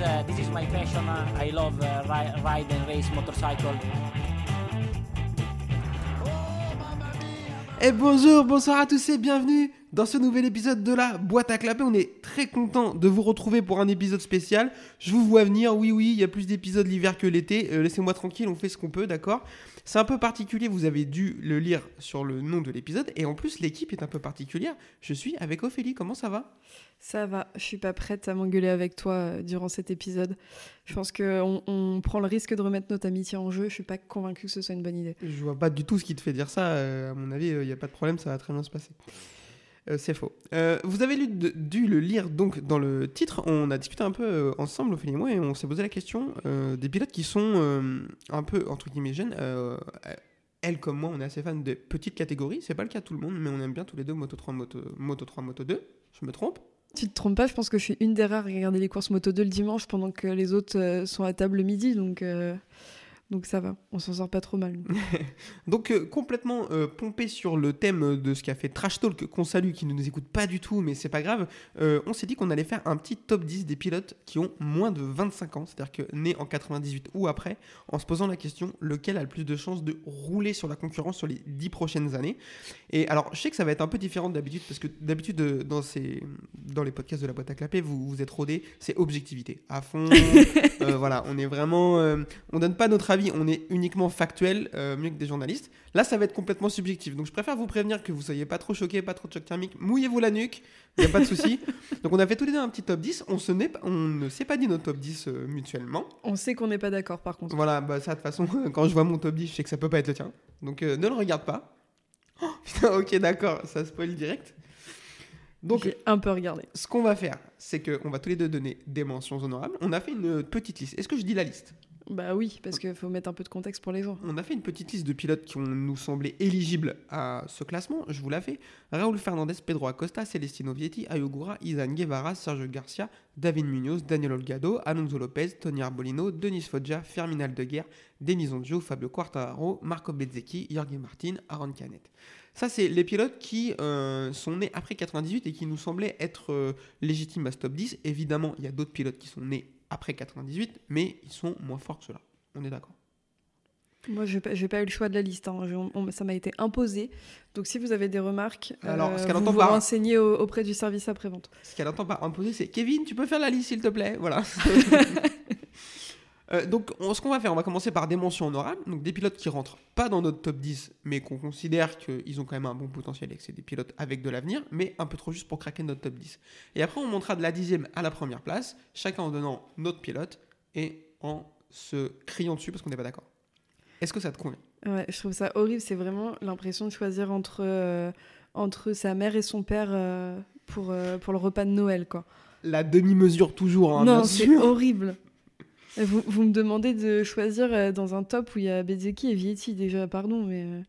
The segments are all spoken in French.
uh, this is my passion. Uh, I love uh, ri- ride and race motorcycle. Et bonjour, bonsoir à tous et bienvenue dans ce nouvel épisode de la boîte à clapper. On est très content de vous retrouver pour un épisode spécial. Je vous vois venir, oui oui, il y a plus d'épisodes l'hiver que l'été. Euh, Laissez-moi tranquille, on fait ce qu'on peut, d'accord? C'est un peu particulier, vous avez dû le lire sur le nom de l'épisode. Et en plus, l'équipe est un peu particulière. Je suis avec Ophélie, comment ça va? Ça va, je suis pas prête à m'engueuler avec toi euh, durant cet épisode. Je pense qu'on on prend le risque de remettre notre amitié en jeu. Je suis pas convaincue que ce soit une bonne idée. Je vois pas du tout ce qui te fait dire ça. euh, à mon avis, il n'y a pas de problème, ça va très bien se passer. Euh, c'est faux. Euh, vous avez lu, dû le lire donc dans le titre. On a discuté un peu euh, ensemble, Ophélie et moi, et on s'est posé la question des pilotes qui sont un peu entre guillemets jeunes. Elle comme moi, on est assez fan de petites catégories. C'est pas le cas de tout le monde, mais on aime bien tous les deux Moto 3, Moto, Moto 3, Moto 2. Je me trompe? Tu te trompes pas, je pense que je suis une des rares à regarder les courses Moto 2 le dimanche pendant que les autres sont à table le midi, donc, donc ça va, on s'en sort pas trop mal. Donc euh, complètement euh, pompé sur le thème de ce qu'a fait Trash Talk, qu'on salue, qui ne nous écoute pas du tout, mais c'est pas grave, euh, on s'est dit qu'on allait faire un petit top 10 des pilotes qui ont moins de 25 ans, c'est-à-dire que nés en 98 ou après, en se posant la question lequel a le plus de chances de rouler sur la concurrence sur les 10 prochaines années? Et alors je sais que ça va être un peu différent d'habitude, parce que d'habitude dans, ces, dans les podcasts de la boîte à clapper, vous, vous êtes rodés, c'est objectivité, à fond, voilà, on est vraiment... on donne pas notre avis, on est uniquement factuel, euh, mieux que des journalistes. Là, ça va être complètement subjectif. Donc, je préfère vous prévenir que vous soyez pas trop choqués, pas trop de choc thermique. Mouillez-vous la nuque, il n'y a pas de souci. Donc, on a fait tous les deux un petit top 10. On, se pas- on ne s'est pas dit notre top 10 euh, mutuellement. On sait qu'on n'est pas d'accord par contre. Voilà, bah, ça, de toute façon, quand je vois mon top 10, je sais que ça peut pas être le tien. Donc, euh, ne le regarde pas. Oh, putain, ok, d'accord, ça spoil direct. Donc, J'ai un peu regardé. ce qu'on va faire, c'est qu'on va tous les deux donner des mentions honorables. On a fait une petite liste. Est-ce que je dis la liste? Bah oui, parce qu'il faut mettre un peu de contexte pour les gens. On a fait une petite liste de pilotes qui ont nous semblé éligibles à ce classement. Je vous la fais. Raúl Fernandez, Pedro Acosta, Celestino Vietti, Ayogura, Izan Guevara, Sergio Garcia, David Munoz, Daniel Olgado, Alonso Lopez, Tony Arbolino, Denis Foggia, Fermin Aldeguer, Denis Onjo, Fabio Quartararo, Marco Bezzecchi, Jorge Martin, Aaron Canet. Ça, c'est les pilotes qui euh, sont nés après 98 et qui nous semblaient être euh, légitimes à ce top 10. Évidemment, il y a d'autres pilotes qui sont nés après 98, mais ils sont moins forts que ceux-là. On est d'accord Moi, pas, j'ai pas eu le choix de la liste. hein. Je- on- ça m'a été imposé. Donc, si vous avez des remarques, Alors, euh, vous vous par- renseignez au- auprès du service après-vente. Ce qu'elle entend par imposer, c'est Kevin, tu peux faire la liste s'il te plaît? Voilà. Euh, donc, on- ce qu'on va faire, on va commencer par des mentions honorables. Donc, des pilotes qui rentrent pas dans notre top 10, mais qu'on considère qu'ils ont quand même un bon potentiel et que c'est des pilotes avec de l'avenir, mais un peu trop juste pour craquer notre top 10. Et après, on montera de la dixième à la première place, chacun en donnant notre pilote et en se criant dessus parce qu'on n'est pas d'accord. Est-ce que ça te convient? Ouais, je trouve ça horrible. C'est vraiment l'impression de choisir entre, euh, entre sa mère et son père euh, pour, pour le repas de Noël, quoi. La demi-mesure toujours, hein, non, c'est horrible. Vous, vous me demandez de choisir euh, dans un top où il y a Bezzecchi et Vietti, déjà, pardon, mais... euh,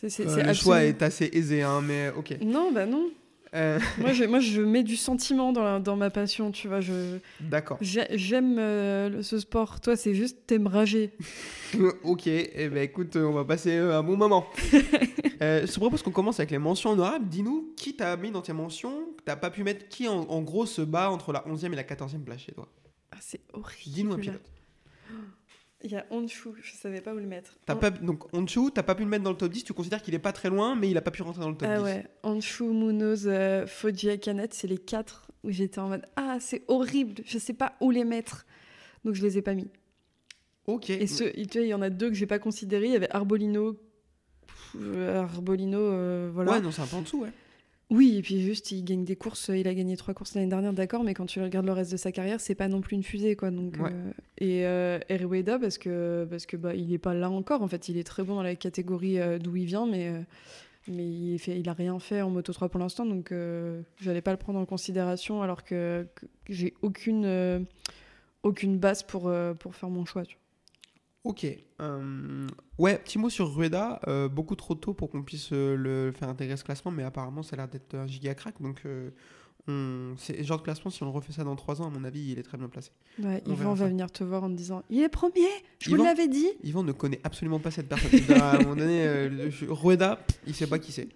c'est c'est- Euh, le choix est assez aisé, hein, mais ok. Non, bah non. Euh, moi, je, moi, je mets du sentiment dans, la- dans ma passion, tu vois. Je, D'accord. j'ai- j'aime euh, ce sport. Toi, c'est juste t'aimes rager. ok, eh ben écoute, on va passer un bon moment. Je te propose qu'on commence avec les mentions honorables. Dis-nous qui t'as mis dans tes mentions, t'as pas pu mettre, qui en, en gros se bat entre la 11e et la 14e place chez toi? Ah, c'est horrible. Dis-nous un pilote. Il y a Honshu, je savais pas où le mettre. T'as Hon- pas, donc Onchu, t'as pas pu le mettre dans le top 10, tu considères qu'il est pas très loin, mais il a pas pu rentrer dans le top Ah 10. ouais, Honshu, Munoz, euh, Foggia, Canet, c'est les quatre où j'étais en mode Ah, c'est horrible, je sais pas où les mettre. Donc je les ai pas mis. Ok. Et ce, tu vois, il y en a deux que j'ai pas considérés. Il y avait Arbolino. Euh, Arbolino, euh, voilà. Ouais, non, c'est un peu en dessous, ouais. Oui, et puis juste, il gagne des courses. Il a gagné trois courses l'année dernière, d'accord, mais quand tu regardes le reste de sa carrière, c'est pas non plus une fusée, quoi. Donc, Ouais. euh, et euh, Erueda, parce que, parce que bah, il est pas là encore. En fait, il est très bon dans la catégorie euh, d'où il vient, mais, euh, mais il, fait, il a rien fait en Moto 3 pour l'instant, donc euh, j'allais pas le prendre en considération, alors que, que j'ai aucune, euh, aucune base pour, euh, pour faire mon choix. tu vois. Ok. euh, ouais, petit mot sur Rueda. euh, beaucoup trop tôt pour qu'on puisse euh, le faire intégrer ce classement, mais apparemment, ça a l'air d'être un giga crack. Donc, on... c'est genre de classement, si on le refait ça dans 3 ans, à mon avis, il est très bien placé. Ouais, On Yvan ça. va venir te voir en te disant Il est premier Je vous Yvan l'avais dit Yvan ne connaît absolument pas cette personne. À un moment donné, Rueda, il sait pas qui c'est.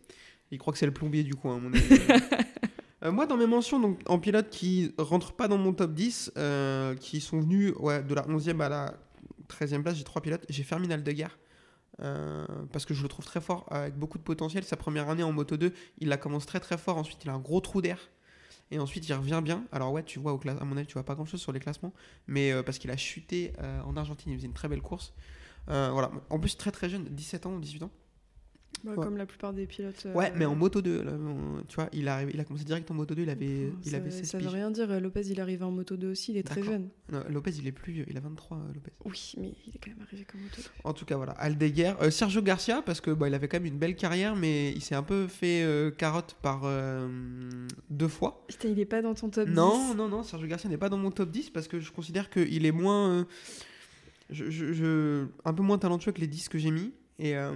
Il croit que c'est le plombier du coin, à mon avis. Moi, dans mes mentions, donc, en pilote qui rentrent pas dans mon top 10, euh, qui sont venus ouais, de la 11e à la 13e place, j'ai trois pilotes. J'ai Ferminal de guerre. euh, parce que je le trouve très fort, avec beaucoup de potentiel. Sa première année en Moto 2, il la commence très très fort. Ensuite, il a un gros trou d'air. Et ensuite, il revient bien. Alors, ouais, tu vois, au à mon avis, tu vois pas grand chose sur les classements. Mais euh, parce qu'il a chuté euh, en Argentine, il faisait une très belle course. Voilà. En plus, très très jeune, 17 ans ou 18 ans. Bah, Ouais. Comme la plupart des pilotes. euh, Ouais, mais en Moto 2, là, on- tu vois, il a, arrivé- il a commencé direct en Moto 2, il avait, il ça, avait 16 ça veut piges. rien dire. Lopez, il arrive en moto 2 aussi, il est très jeune. Non, Lopez, il est plus vieux, il a 23, euh, Lopez. Oui, mais il est quand même arrivé comme moto 2. En tout cas, voilà, Aldeguer. Euh, Sergio Garcia, parce que bah, il avait quand même une belle carrière, mais il s'est un peu fait euh, carotte par euh, deux fois. Putain, il est pas dans ton top Non, 10. non, non, Sergio Garcia n'est pas dans mon top 10 parce que je considère qu'il est moins. euh, je, je- je- un peu moins talentueux que les 10 que j'ai mis. Et, euh,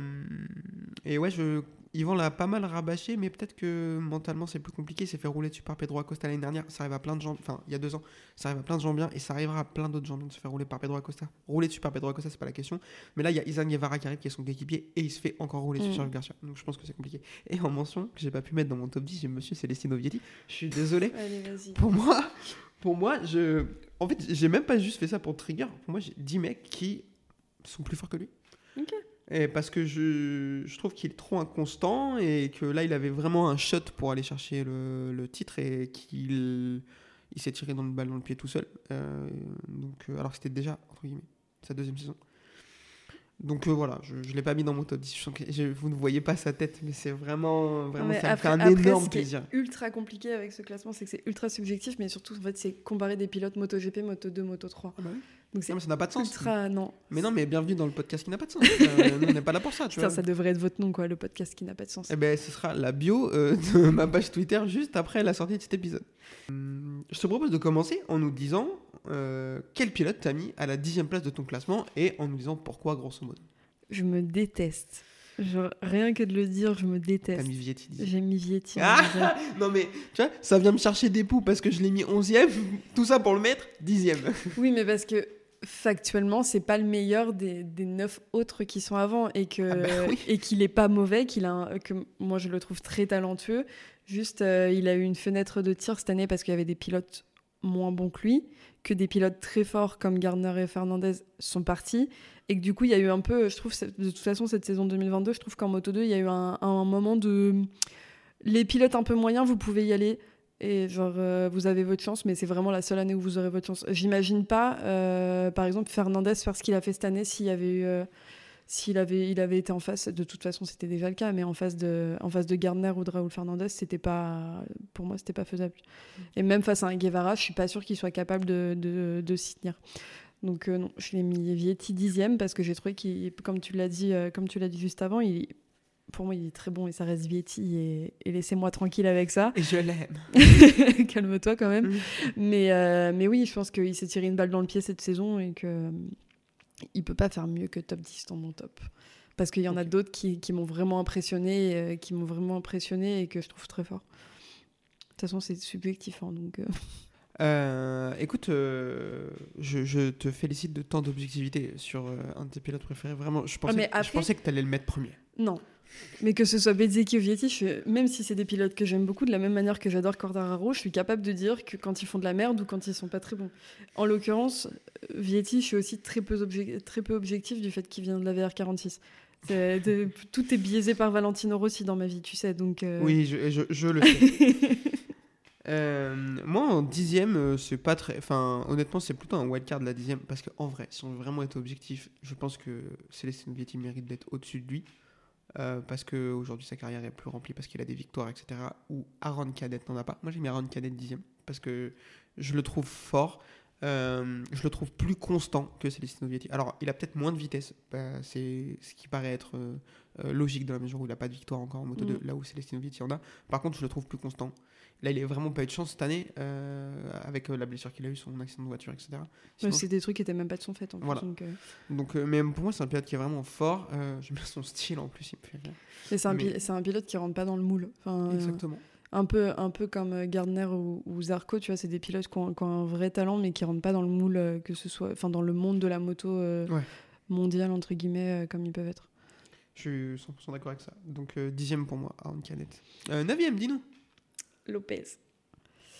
et ouais, je, Yvan l'a pas mal rabâché, mais peut-être que mentalement c'est plus compliqué. Il s'est fait rouler dessus par Pedro Acosta l'année dernière. Ça arrive à plein de gens, enfin il y a deux ans, ça arrive à plein de gens bien et ça arrivera à plein d'autres gens bien de se faire rouler par Pedro Acosta. Rouler dessus par Pedro Acosta, c'est pas la question. Mais là, il y a Izan Guevara qui arrive, qui est son équipier, et il se fait encore rouler sur Mm. Sergio Garcia. Donc je pense que c'est compliqué. Et en mention, que j'ai pas pu mettre dans mon top 10, j'ai Monsieur Celestino Vietti. Je suis désolé. Allez, vas-y. Pour moi, pour moi, je, en fait, j'ai même pas juste fait ça pour trigger. Pour moi, j'ai 10 mecs qui sont plus forts que lui. Ok. Et parce que je, je trouve qu'il est trop inconstant et que là, il avait vraiment un shot pour aller chercher le, le titre et qu'il il s'est tiré dans le balle dans le pied tout seul. Euh, donc, euh, alors que c'était déjà, entre guillemets, sa deuxième saison. Donc euh, voilà, je ne l'ai pas mis dans mon top 10. Je sens que je- vous ne voyez pas sa tête, mais c'est vraiment, vraiment mais ça me après- fait un après, énorme ce qui est ultra compliqué avec ce classement, c'est que c'est ultra subjectif, mais surtout, en fait, c'est comparer des pilotes MotoGP, Moto 2, Moto 3. Ah bah oui. Donc Non, mais ça n'a pas de sens. ultra. Non. Mais non, mais bienvenue dans le podcast qui n'a pas de sens. Euh, nous, on n'est pas là pour ça, tu Putain, vois. ça devrait être votre nom, quoi, le podcast qui n'a pas de sens. Eh ben, ce sera la bio euh, de ma page Twitter juste après la sortie de cet épisode. Hum, Je te propose de commencer en nous disant euh, quel pilote t'as mis à la dixième place de ton classement et en nous disant pourquoi, grosso modo? Je me déteste. Genre, rien que de le dire, je me T'as déteste. mis Vietti. J'ai mis Vietti. Ah. Non, mais tu vois, ça vient me chercher des poux parce que je l'ai mis onzième. Tout ça pour le mettre dixième. Oui, mais parce que factuellement, c'est pas le meilleur des, des neuf autres qui sont avant et que Ah bah oui. et qu'il est pas mauvais, qu'il a un- que moi je le trouve très talentueux. Juste, euh, il a eu une fenêtre de tir cette année parce qu'il y avait des pilotes moins bons que lui, que des pilotes très forts comme Gardner et Fernandez sont partis et que du coup il y a eu un peu, je trouve de toute façon cette saison 2022, je trouve qu'en Moto 2 il y a eu un, un moment de les pilotes un peu moyens, vous pouvez y aller. Et genre, euh, vous avez votre chance, mais c'est vraiment la seule année où vous aurez votre chance. J'imagine pas, euh, par exemple, Fernandez faire ce qu'il a fait cette année s'il y avait eu, euh, s'il avait, il avait été en face. De toute façon, c'était déjà le cas, mais en face de, en face de Gardner ou de Raúl Fernandez, c'était pas, pour moi, c'était pas faisable. Et même face à un Guevara, je suis pas sûre qu'il soit capable de, de, de s'y tenir. Donc euh, non, je l'ai mis Vietti dixième parce que j'ai trouvé qu'il, comme tu l'as dit, euh, comme tu l'as dit juste avant, il, pour moi, il est très bon et ça reste Vietti et, et laissez-moi tranquille avec ça. Et je l'aime. Calme-toi quand même. Mm. Mais, euh, mais oui, je pense qu'il s'est tiré une balle dans le pied cette saison et que euh, il peut pas faire mieux que top 10 dans mon top. Parce qu'il y en a d'autres qui, qui m'ont vraiment impressionné, euh, qui m'ont vraiment impressionné et que je trouve très fort. De toute façon, c'est subjectif, hein, donc. euh, écoute, euh, je, je te félicite de tant d'objectivité sur euh, un de tes pilotes préférés. Vraiment, je pensais, je pensais que tu allais le mettre premier. Non. Mais que ce soit Bezzecchi ou Vietti, je même si c'est des pilotes que j'aime beaucoup, de la même manière que j'adore Quartararo, je suis capable de dire que quand ils font de la merde ou quand ils sont pas très bons. En l'occurrence, Vietti, je suis aussi très peu, obje- très peu objectif du fait qu'il vient de la VR46. C'est- de- tout est biaisé par Valentino Rossi dans ma vie, tu sais, donc... euh, Oui, je, je- je le sais. Euh, moi, en dixième, euh, c'est pas très. Enfin, honnêtement, c'est plutôt un wildcard la dixième. Parce qu'en vrai, si on veut vraiment être objectif, je pense que Célestin Vietti mérite d'être au-dessus de lui. Euh, parce qu'aujourd'hui, sa carrière est plus remplie, parce qu'il a des victoires, etc. Ou Aaron Cadet n'en a pas. Moi, j'ai mis Aaron Cadet dixième. Parce que je le trouve fort. Euh, je le trouve plus constant que Celestino Vietti. Alors, il a peut-être moins de vitesse. bah, c'est ce qui paraît être euh, euh, logique dans la mesure où il n'a pas de victoire encore en moto 2, Mm. là où Celestino Vietti en a. Par contre, je le trouve plus constant. Là, il n'a vraiment pas eu de chance cette année euh, avec euh, la blessure qu'il a eu, son accident de voiture, etc. Sinon, c'est des trucs qui étaient même pas de son fait, en plus, Voilà. donc, euh, donc, mais pour moi, c'est un pilote qui est vraiment fort. J'aime bien son style en plus, il me fait rire. mais c'est un, Mais- pi- c'est un pilote qui rentre pas dans le moule. Enfin, Exactement. un peu, un peu comme Gardner ou, ou Zarco, tu vois, c'est des pilotes qui ont, qui ont un vrai talent, mais qui rentrent pas dans le moule, que ce soit, enfin, dans le monde de la moto euh, Ouais. mondiale entre guillemets, euh, comme ils peuvent être. Je suis 100% d'accord avec ça. Donc, euh, dixième pour moi, Aaron Canet. Neuvième, dis-nous. Lopez.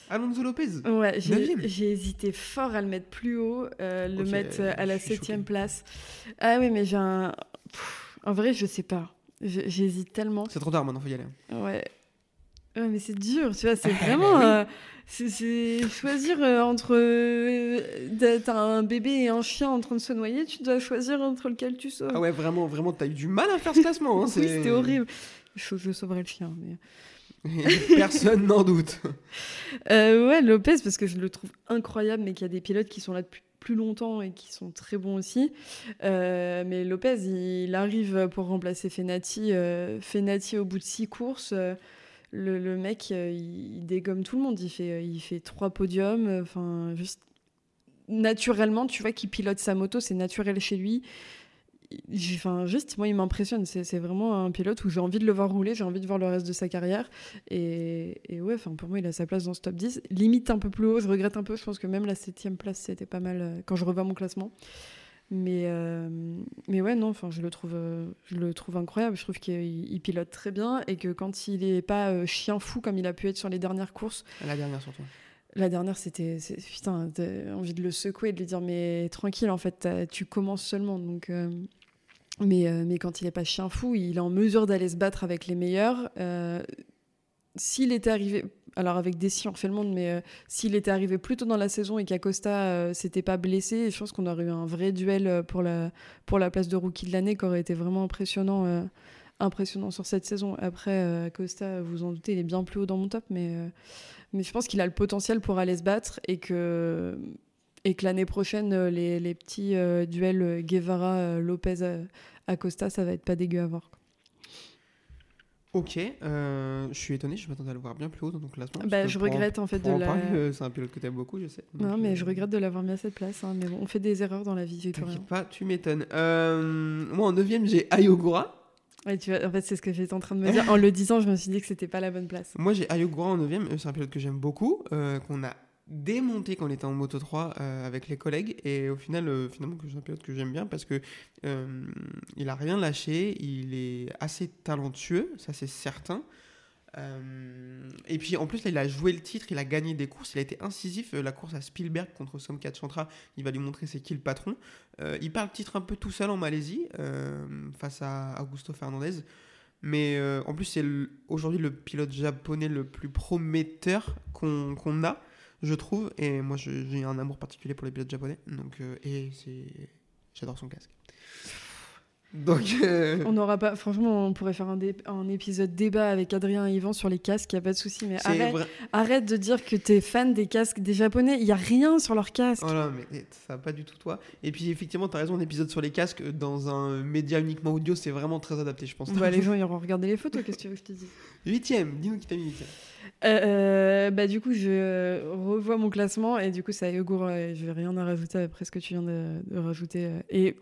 Alonso Lopez Ouais, j'ai hésité fort à le mettre plus haut, euh, le Ok, mettre à la septième place. Ah oui, mais j'ai un... Pff, En vrai, je sais pas. J'hésite tellement. C'est trop tard maintenant, faut y aller. Ouais. Ouais, mais c'est dur, tu vois, c'est vraiment... euh, c'est- choisir euh, entre... euh, d'être un bébé et un chien en train de se noyer, tu dois choisir entre lequel tu sauves. Ah ouais, vraiment, vraiment, t'as eu du mal à faire ce classement. Hein, oui, c'était horrible. Je, je sauverais le chien, mais... Personne n'en doute. Euh, ouais, Lopez, parce que je le trouve incroyable, mais qu'il y a des pilotes qui sont là depuis plus longtemps et qui sont très bons aussi. Euh, mais Lopez, il arrive pour remplacer Fenati. euh, Fenati, au bout de six courses, le, le mec, il, il dégomme tout le monde. Il fait, il fait trois podiums. Enfin, juste naturellement, tu vois qu'il pilote sa moto, c'est naturel chez lui. Enfin, juste, moi, il m'impressionne. C'est vraiment un pilote où j'ai envie de le voir rouler, j'ai envie de voir le reste de sa carrière. Et, et ouais, enfin, pour moi, il a sa place dans ce top 10. Limite un peu plus haut, je regrette un peu. Je pense que même la septième place, c'était pas mal euh, quand je revois mon classement. Mais, euh, mais ouais, non, enfin, je le trouve, euh, je le trouve incroyable. Je trouve qu'il il pilote très bien et que quand il est pas euh, chien fou comme il a pu être sur les dernières courses, La dernière surtout. la dernière, c'était. Putain, t'as envie de le secouer et de lui dire, mais tranquille, en fait, tu commences seulement. Donc, euh, mais, euh, mais quand il est pas chien fou, il est en mesure d'aller se battre avec les meilleurs. Euh, s'il était arrivé. Alors, avec Dessy, on refait le monde, mais euh, s'il était arrivé plus tôt dans la saison et qu'Acosta euh, s'était pas blessé, je pense qu'on aurait eu un vrai duel pour la, pour la place de rookie de l'année qui aurait été vraiment impressionnant. impressionnant sur cette saison. Après, Acosta, vous en doutez, il est bien plus haut dans mon top, mais, mais je pense qu'il a le potentiel pour aller se battre et que, et que l'année prochaine, euh, les, les petits euh, duels euh, Guevara, euh, Lopez, euh, Acosta, ça va être pas dégueu à voir. Ok, euh, je suis étonné, je m'attendais à le voir bien plus haut dans ton classement. Bah, je en- regrette en fait de en la. euh, c'est un pilote que t'aimes beaucoup, je sais. Non, mais je regrette de l'avoir mis à cette place. hein, mais bon, on fait des erreurs dans la vie. T'inquiète pas, tu m'étonnes. Moi, en 9 j'ai Ayogura. Ouais, tu vois, en fait, c'est ce que j'étais en train de me dire. En le disant, je me suis dit que c'était pas la bonne place. Moi, j'ai Ayogura en 9 C'est un pilote que j'aime beaucoup, qu'on a démonté quand on était en Moto 3 euh, avec les collègues. Et au final, euh, finalement, que c'est un pilote que j'aime bien parce que euh, il a rien lâché. Il est assez talentueux, ça c'est certain. Euh, et puis en plus, là, il a joué le titre, il a gagné des courses, il a été incisif. La course à Spielberg contre Somkat Chantra, il va lui montrer c'est qui le patron. Il parle le titre un peu tout seul en Malaisie face à Augusto Fernandez. Mais en plus, c'est aujourd'hui le pilote japonais le plus prometteur qu'on a, je trouve. Et moi, j'ai un amour particulier pour les pilotes japonais. Donc, euh, et c'est, j'adore son casque. Donc, euh, On n'aura pas. Franchement, on pourrait faire un, dé- un épisode débat avec Adrien et Yvan sur les casques, y a pas de souci. Mais arrête, vrai. arrête de dire que t'es fan des casques des Japonais. Il y a rien sur leurs casques. Oh là, mais ça va pas du tout toi. Et puis effectivement, t'as raison, un épisode sur les casques dans un média uniquement audio, c'est vraiment très adapté, je pense. Bah, les gens ils auront regardé les photos. Qu'est-ce que tu veux que je te dise? Huitième, dis-nous qui t'a mis huitième. Euh, euh, bah du coup je revois mon classement et du coup Ayogura et je vais rien à rajouter après ce que tu viens de, de rajouter euh, et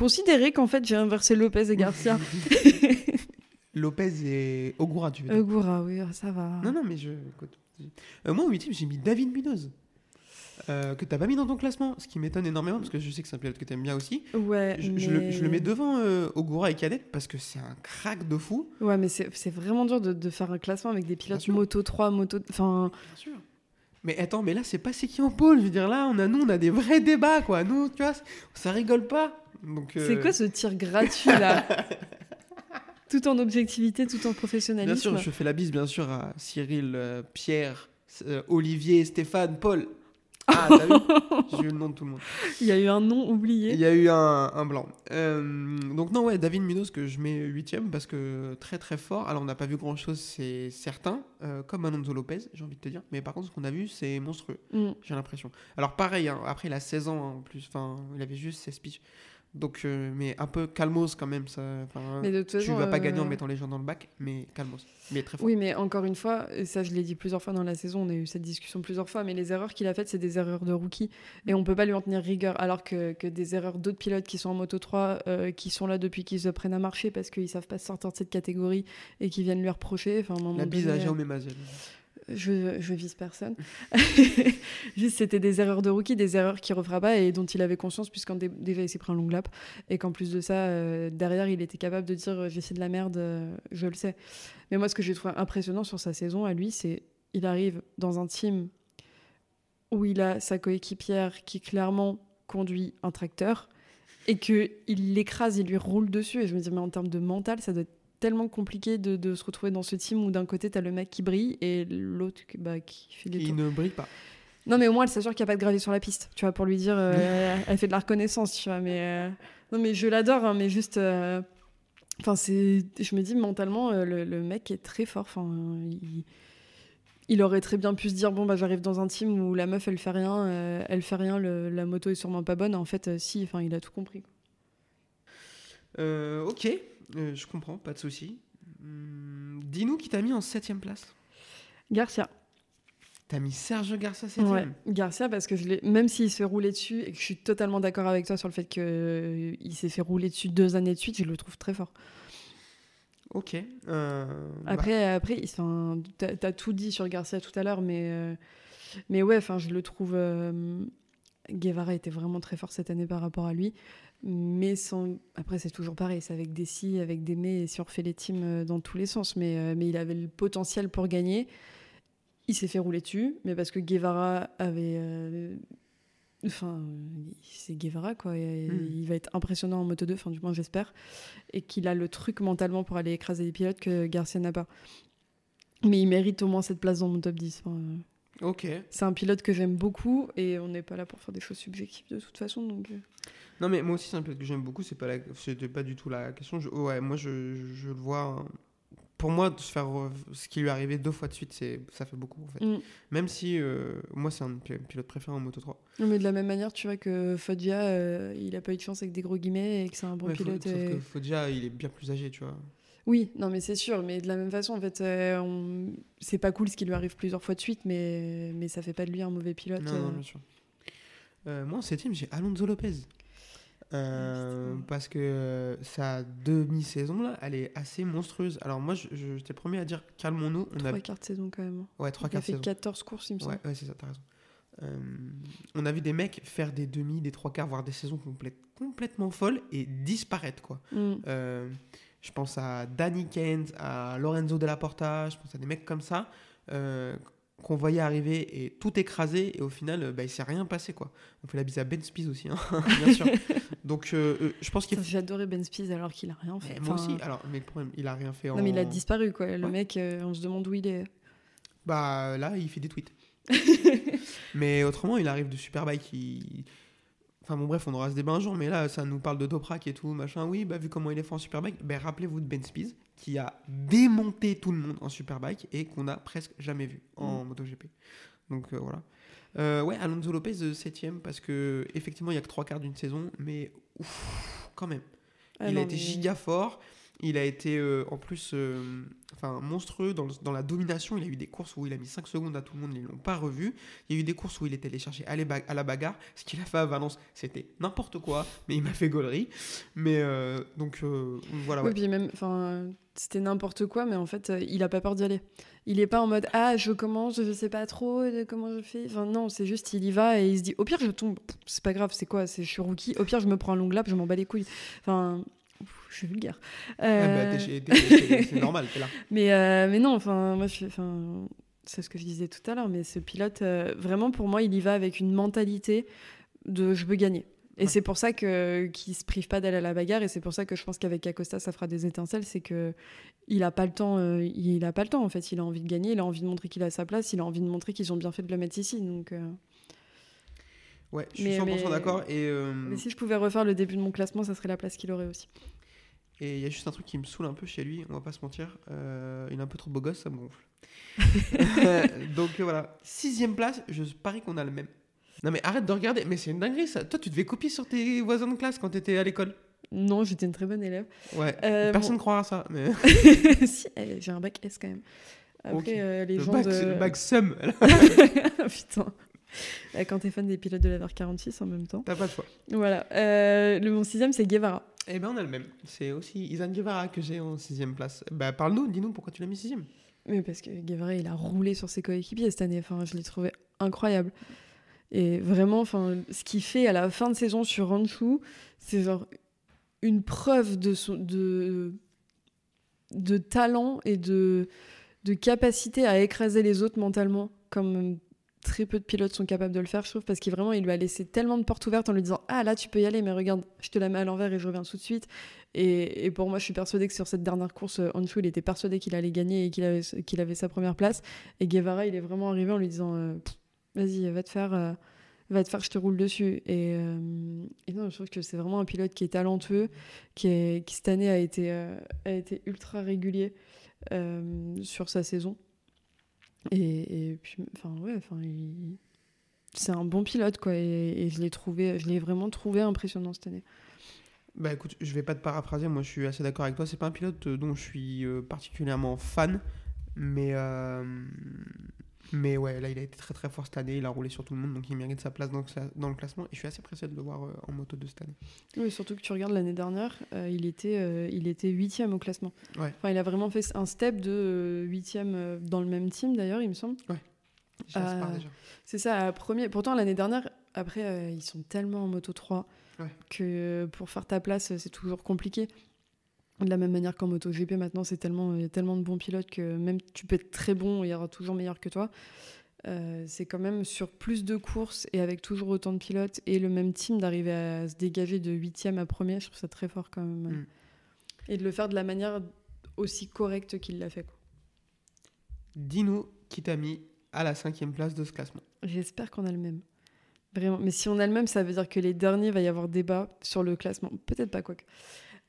considérer qu'en fait j'ai inversé Lopez et Garcia Lopez et Ogura, tu veux dire Ayogura oui ça va Non, non, mais je. euh, moi, en huitième, j'ai mis David Munoz. euh, que t'as pas mis dans ton classement, ce qui m'étonne énormément parce que je sais que c'est un pilote que t'aimes bien aussi. ouais Je, mais... je le, je le mets devant euh, Ogura et Cadette parce que c'est un crack de fou. ouais mais c'est vraiment dur de, de faire un classement avec des pilotes moto 3 moto enfin Bien sûr. Mais attends, mais là, c'est pas c'est qui en pôle. Je veux dire, là, on a, nous, on a des vrais débats, quoi. Nous, tu vois, ça rigole pas. Euh, c'est quoi ce tir gratuit là tout en objectivité tout en professionnalisme Bien sûr, je fais la bise, bien sûr, à Cyril, euh, Pierre, euh, Olivier, Stéphane, Paul. Ah, t'as vu J'ai eu le nom de tout le monde. il y a eu un nom Il oublié y a eu un, un blanc. Euh, donc non, ouais, David Munoz que je mets huitième parce que très très fort. Alors on n'a pas vu grand chose, c'est certain, euh, comme Alonso Lopez, j'ai envie de te dire. Mais par contre, ce qu'on a vu, c'est monstrueux, Mm. j'ai l'impression. Alors pareil, hein, après il a 16 ans hein, en plus, enfin, il avait juste 16 piges. Donc, euh, mais un peu calmos quand même. Ça, enfin, mais de toute tu façon vas pas euh, gagner en mettant les gens dans le bac, mais calmos. Mais très fort. Oui, mais encore une fois, et ça je l'ai dit plusieurs fois dans la saison, on a eu cette discussion plusieurs fois, mais les erreurs qu'il a faites, c'est des erreurs de rookie, et on peut pas lui en tenir rigueur, alors que, que des erreurs d'autres pilotes qui sont en Moto 3, euh, qui sont là depuis qu'ils se prennent à marcher parce qu'ils savent pas sortir de cette catégorie et qui viennent lui reprocher. Enfin, La bise à Jaume et Maziel. Je, je vise personne. Juste, c'était des erreurs de rookie, des erreurs qu'il refera pas et dont il avait conscience, puisqu'en dé- il s'est pris un long lap. Et qu'en plus de ça, euh, derrière, il était capable de dire euh, j'ai fait de la merde, euh, je le sais. Mais moi, ce que j'ai trouvé impressionnant sur sa saison à lui, c'est il arrive dans un team où il a sa coéquipière qui clairement conduit un tracteur et que il l'écrase, il lui roule dessus. Et je me dis, mais en termes de mental, ça doit être tellement compliqué de, de se retrouver dans ce team où d'un côté, t'as le mec qui brille et l'autre qui- bah, qui fait des Il tours. ne brille pas. Non, mais au moins, elle s'assure qu'il n'y a pas de gravier sur la piste, tu vois, pour lui dire, euh, elle fait de la reconnaissance, tu vois. Mais euh, non, mais je l'adore, hein, mais juste. euh, Enfin, c'est. Je me dis, mentalement, le, le mec est très fort. Enfin, il, il aurait très bien pu se dire, bon, bah, j'arrive dans un team où la meuf, elle fait rien, elle fait rien, le- la moto est sûrement pas bonne. En fait, si, enfin, il a tout compris. Euh, ok, euh, je comprends, pas de souci. Hum, Dis-nous qui t'a mis en 7 place. Garcia. T'as mis Sergio Garcia 7 Ouais, Garcia, parce que je même s'il se rouler dessus et que je suis totalement d'accord avec toi sur le fait qu'il s'est fait rouler dessus deux années de suite, je le trouve très fort. Ok. euh, bah, Après, après t'as as tout dit sur Garcia tout à l'heure, mais, euh, mais ouais, enfin, je le trouve. euh, Guevara était vraiment très fort cette année par rapport à lui. Mais sans... après, c'est toujours pareil, c'est avec des si, avec des mais, et si on refait les teams euh, dans tous les sens. Mais, euh, mais il avait le potentiel pour gagner. Il s'est fait rouler dessus, mais parce que Guevara avait. euh, Enfin, c'est Guevara, quoi. et Mm. Il va être impressionnant en Moto 2, enfin, du moins, j'espère. Et qu'il a le truc mentalement pour aller écraser les pilotes que Garcia n'a pas. Mais il mérite au moins cette place dans mon top 10. Enfin, euh, Ok. c'est un pilote que j'aime beaucoup et on n'est pas là pour faire des choses subjectives de toute façon. Donc, euh. Non, mais moi aussi, c'est un pilote que j'aime beaucoup. C'est pas la... C'était pas du tout la question. Je- Ouais, moi, je, le vois. hein. Pour moi, de se faire ce qui lui est arrivé deux fois de suite, c'est ça fait beaucoup en fait. Mm. Même si euh, moi, c'est un pi- pilote préféré en Moto 3. Non, mais de la même manière, tu vois que Foggia, euh, il a pas eu de chance avec des gros guillemets et que c'est un bon Ouais, faut- pilote. sauf que Foggia, il est bien plus âgé, tu vois. Oui, non, mais c'est sûr. Mais de la même façon, en fait, euh, on- c'est pas cool ce qui lui arrive plusieurs fois de suite, mais, mais ça fait pas de lui un mauvais pilote. Non, non, euh. bien sûr. Euh, moi, en septième, j'ai Alonso Lopez. Euh, Ah, parce que euh, sa demi-saison, là, elle est assez monstrueuse. Alors, moi, je- le premier à dire calmons-nous. On a... Trois quarts de saison quand même. Ouais, trois il a quarts de fait saison. 14 courses, il me semble. Ouais, ouais, c'est ça, t'as raison. Euh, on a vu des mecs faire des demi, des trois quarts, voire des saisons complètes, complètement folles et disparaître, quoi. Mm. Je pense à Danny Kent, à Lorenzo Della Porta, je pense à des mecs comme ça euh, qu'on voyait arriver et tout écraser et au final, euh, bah, il s'est rien passé, quoi. On fait la bise à Ben Spies aussi, hein, bien sûr. Donc, euh, je pense qu'il J'adorais Ben Spies alors qu'il a rien fait. Mais moi aussi, alors, mais le problème, il a rien fait en. Non, mais il a disparu, quoi. Le Ouais. mec, euh, on se demande où il est. Bah là, il fait des tweets. mais autrement, il arrive de Superbike. Il... Enfin bon, bref, on aura ce débat un jour, mais là, ça nous parle de Toprak et tout, machin. Oui, bah vu comment il est fait en Superbike, bah, rappelez-vous de Ben Spies, qui a démonté tout le monde en Superbike et qu'on a presque jamais vu en MotoGP. Donc euh, voilà. Euh, ouais, Alonso Lopez, 7ème, parce que effectivement, il y a que trois quarts d'une saison, mais ouf, quand même. Ah il non, a été mais- giga fort. Il a été euh, en plus euh, enfin, monstrueux dans, le- dans la domination. Il a eu des courses où il a mis 5 secondes à tout le monde, ils ne l'ont pas revu. Il y a eu des courses où il était allé chercher à, à la bagarre. Ce qu'il a fait à Valence, c'était n'importe quoi, mais il m'a fait gaulerie. Mais euh, donc voilà, Oui, ouais. puis même, enfin, c'était n'importe quoi, mais en fait, il a pas peur d'y aller. Il est pas en mode ah je commence, je sais pas trop comment je fais. Enfin non, c'est juste il y va et il se dit au pire je tombe, c'est pas grave, c'est quoi, c'est je suis rookie. Au pire je me prends un long lap, je m'en bats les couilles. Enfin, je suis vulgaire. Ah bah, Euh, c'est normal, t'es là. mais, euh, mais non, enfin, moi, c'est ce que je disais tout à l'heure, mais ce pilote, euh, vraiment, pour moi, il y va avec une mentalité de je veux gagner. Et Ouais. c'est pour ça que qu'il se prive pas d'aller à la bagarre, et c'est pour ça que je pense qu'avec Acosta, ça fera des étincelles, c'est que il a pas le temps, euh, il a pas le temps en fait. Il a envie de gagner, il a envie de montrer qu'il a sa place, il a envie de montrer qu'ils ont bien fait de le mettre ici. Donc, euh, Ouais, je suis Mais- 100% mais- d'accord. Et euh, mais si je pouvais refaire le début de mon classement, ça serait la place qu'il aurait aussi. Et il y a juste un truc qui me saoule un peu chez lui, on va pas se mentir. euh, il est un peu trop beau gosse, ça me gonfle. donc euh, voilà, sixième place, je parie qu'on a le même. Non mais arrête de regarder, mais c'est une dinguerie ça. Toi, tu devais copier sur tes voisins de classe quand t'étais à l'école. Non, j'étais une très bonne élève. Ouais. Euh, Personne bon- ne croira ça. Mais... si, eh, j'ai un bac S quand même. Après, Ok. euh, les le gens bac, de... le bac sum. Putain. Euh, Quand t'es fan des pilotes de la VR46 en même temps. T'as pas de choix. Voilà. Euh, le, mon sixième, c'est Guevara. Eh ben on a le même. C'est aussi Isan Guevara que j'ai en sixième place. Bah parle-nous, dis-nous pourquoi tu l'as mis sixième. Mais parce que Guevara, il a roulé sur ses coéquipiers cette année. Enfin, je l'ai trouvé incroyable. Et vraiment, enfin, ce qu'il fait à la fin de saison sur Ranchu, c'est genre une preuve de, son, de, de talent et de, de capacité à écraser les autres mentalement, comme très peu de pilotes sont capables de le faire, je trouve, parce qu'il il lui a laissé tellement de portes ouvertes en lui disant Ah là, tu peux y aller, mais regarde, je te la mets à l'envers et je reviens tout de suite. Et, pour moi, je suis persuadée que sur cette dernière course, Honshu, il était persuadé qu'il allait gagner et qu'il avait, sa première place. Et Guevara, il est vraiment arrivé en lui disant euh, Vas-y, va te faire. euh, va te faire, je te roule dessus. Et, euh, non, je trouve que c'est vraiment un pilote qui est talentueux, qui, cette année a été, euh, ultra régulier euh, sur sa saison. Et, et puis, enfin, ouais, enfin, c'est un bon pilote, quoi. Et, et je l'ai trouvé, je l'ai vraiment trouvé impressionnant cette année. Bah écoute, je vais pas te paraphraser, moi je suis assez d'accord avec toi. C'est pas un pilote euh, dont je suis euh, particulièrement fan, mais euh, mais ouais, là il a été très très fort cette année. Il a roulé sur tout le monde, donc il mérite sa place dans le, cla- dans le classement. Et je suis assez pressé de le voir euh, en moto de cette année. Oui, surtout que tu regardes l'année dernière, euh, il était, euh, il était huitième au classement. Ouais. Enfin, il a vraiment fait un step de huitième dans le même team d'ailleurs, il me semble. Déjà. C'est ça, premier. Pourtant, l'année dernière, après, ils sont tellement en moto 3 Ouais. que pour faire ta place, c'est toujours compliqué. De la même manière qu'en moto GP, maintenant, c'est tellement, il y a tellement de bons pilotes que même tu peux être très bon, il y aura toujours meilleur que toi. Euh, c'est quand même sur plus de courses et avec toujours autant de pilotes et le même team d'arriver à se dégager de huitième à premier, je trouve ça très fort quand même. Mm. Et de le faire de la manière aussi correcte qu'il l'a fait. quoi. Dis-nous qui t'a mis à la cinquième place de ce classement. J'espère qu'on a le même. Vraiment. Mais si on a le même, ça veut dire que les derniers, va y avoir débat sur le classement. Peut-être pas, quoique.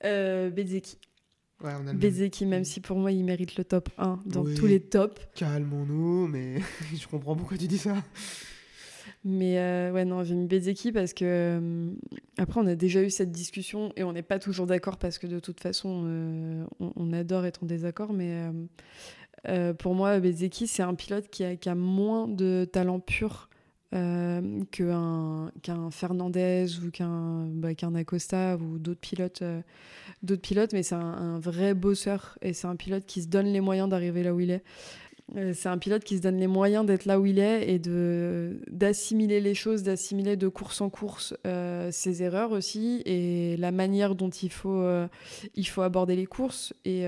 Euh, Bezeki. Ouais, on a le même. Bezeki, même si pour moi, il mérite le top 1 dans Oui. tous les tops. Calmons-nous, mais je comprends pourquoi tu dis ça. Mais euh, ouais, non, j'ai mis Bezeki parce que. euh, après, on a déjà eu cette discussion et on n'est pas toujours d'accord parce que de toute façon, euh, on, on adore être en désaccord. Mais euh, pour moi, Bezeki, c'est un pilote qui a, qui a moins de talent pur euh, qu'un Fernandez ou qu'un bah, qu'un Acosta ou d'autres pilotes, euh, d'autres pilotes. Mais c'est un, un vrai bosseur et c'est un pilote qui se donne les moyens d'arriver là où il est. Euh, C'est un pilote qui se donne les moyens d'être là où il est et de d'assimiler les choses, d'assimiler de course en course euh, ses erreurs aussi et la manière dont il faut euh, il faut aborder les courses. Et,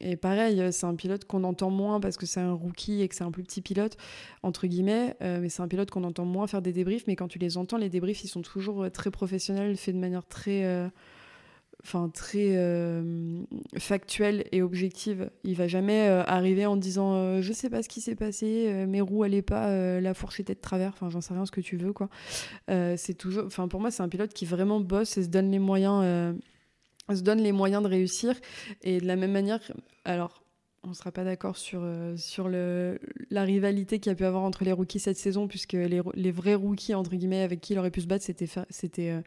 et pareil c'est un pilote qu'on entend moins parce que c'est un rookie et que c'est un plus petit pilote entre guillemets mais c'est un pilote qu'on entend moins faire des débriefs. Mais quand tu les entends les débriefs ils sont toujours très professionnels faits de manière très enfin très euh, factuelle et objective. Il va jamais euh, arriver en disant euh, je sais pas ce qui s'est passé, euh, mes roues allaient pas, la fourche était de travers, enfin j'en sais rien ce que tu veux quoi. C'est toujours, enfin pour moi c'est un pilote qui vraiment bosse et se donne les moyens, se donne les moyens de réussir et de la même manière, alors. On sera pas d'accord sur, euh, sur le, la rivalité qu'il y a pu avoir entre les rookies cette saison, puisque les, les vrais rookies, entre guillemets, avec qui il aurait pu se battre, c'était c'était euh,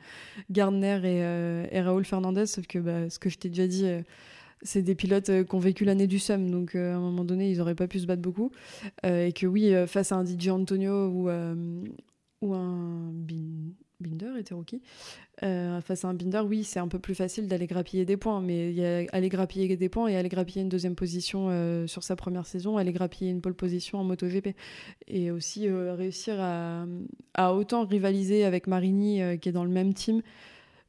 Gardner et, euh, et Raoul Fernandez, sauf que bah, ce que je t'ai déjà dit, c'est des pilotes qui ont vécu l'année du SEM, donc à un moment donné, ils n'auraient pas pu se battre beaucoup. Et que oui, face à un DJ Antonio ou, ou un Bin- Binder, était rookie, euh, face à un Binder, oui, c'est un peu plus facile d'aller grappiller des points, mais a aller grappiller des points et aller grappiller une deuxième position euh, sur sa première saison, aller grappiller une pole position en MotoGP. Et aussi euh, réussir à, à autant rivaliser avec Marini, euh, qui est dans le même team.